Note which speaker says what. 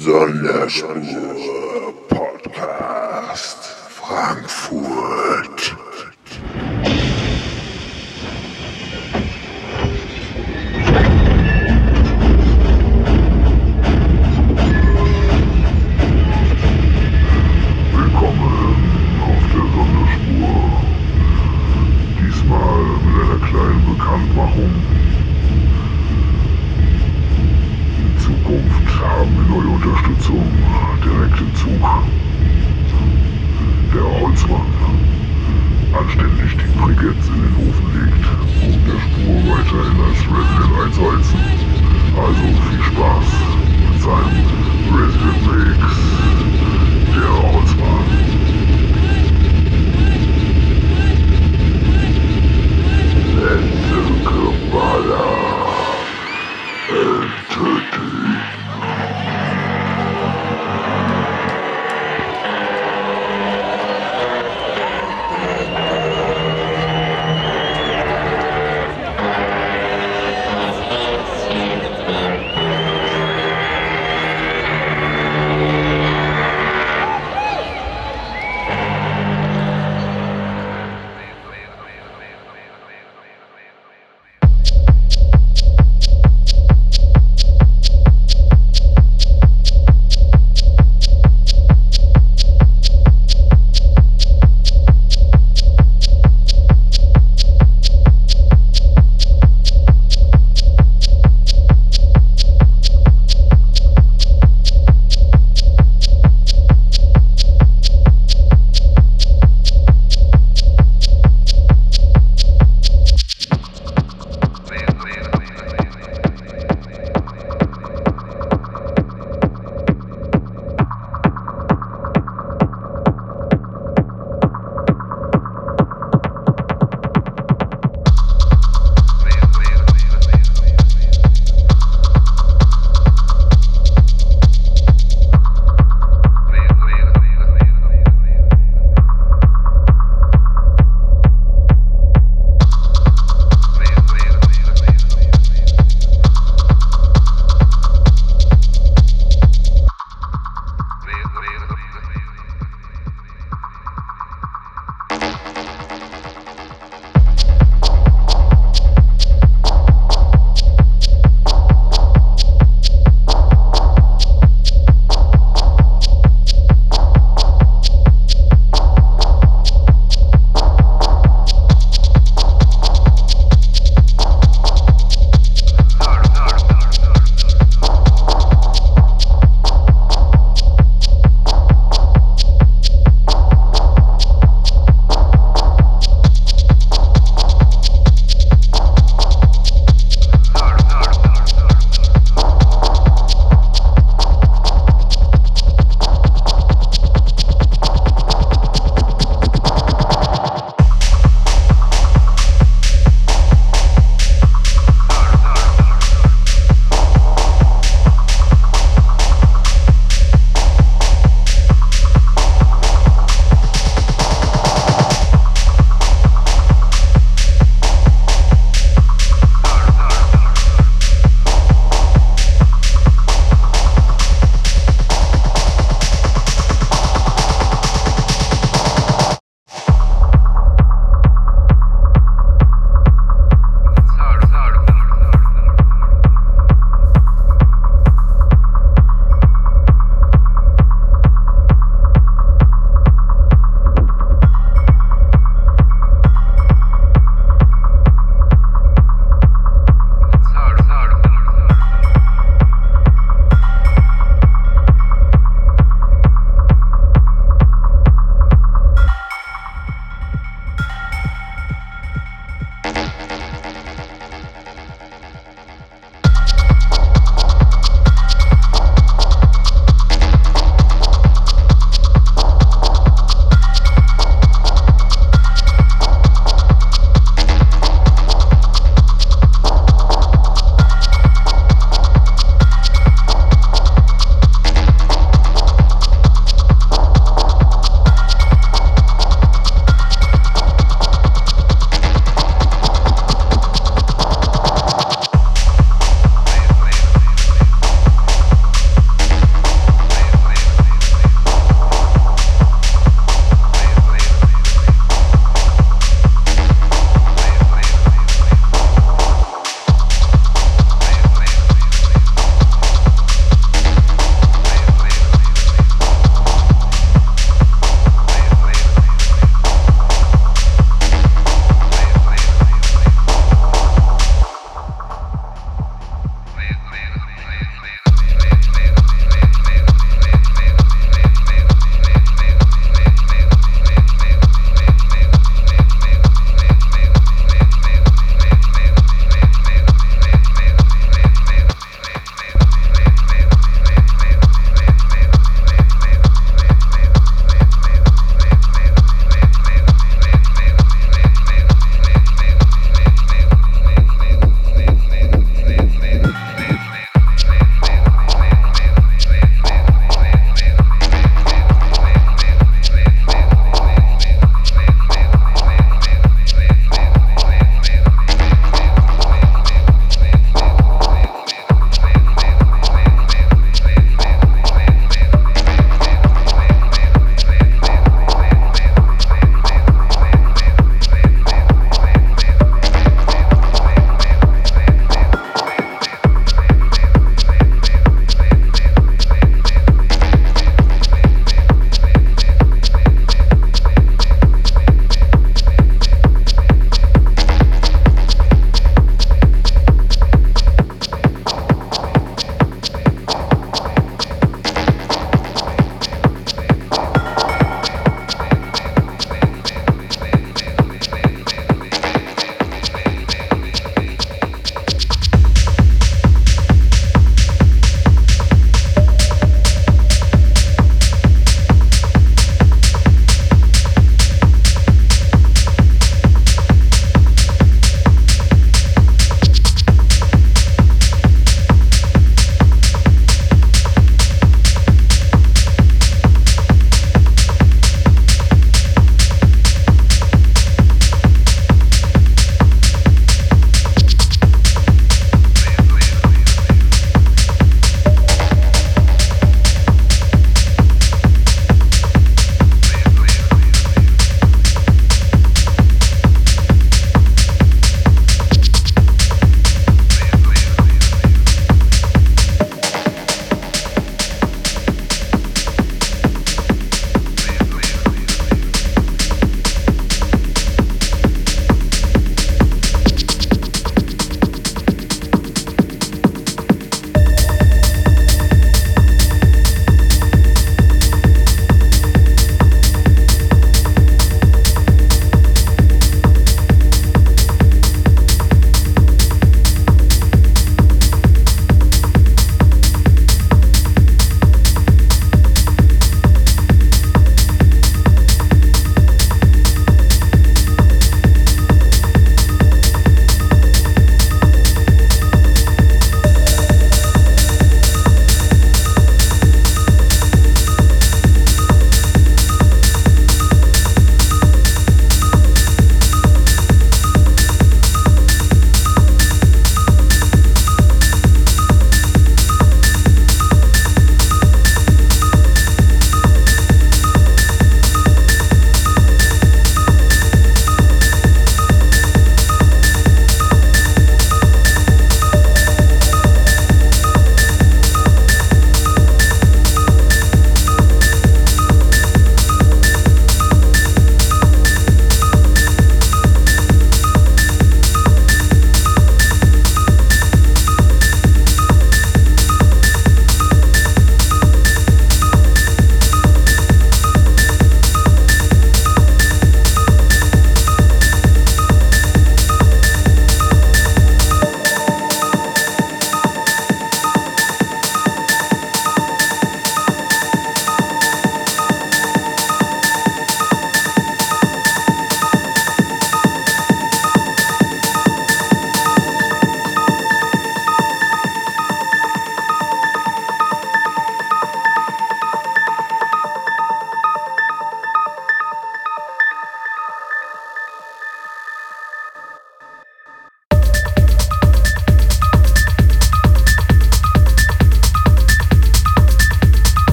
Speaker 1: Sonderspur Podcast Frankfurt. Willkommen auf der Sonderspur. Diesmal mit einer kleinen Bekanntmachung. In Zukunft haben wir neue Unterstützung direkt im Zug. Der Holzmann anständig die Briketts in den Ofen legt, um der Spur weiterhin als Resident einzuheizen. Also viel Spaß mit seinem Resident Mix. Der Holzmann. Letzte Kabbalah. Entity.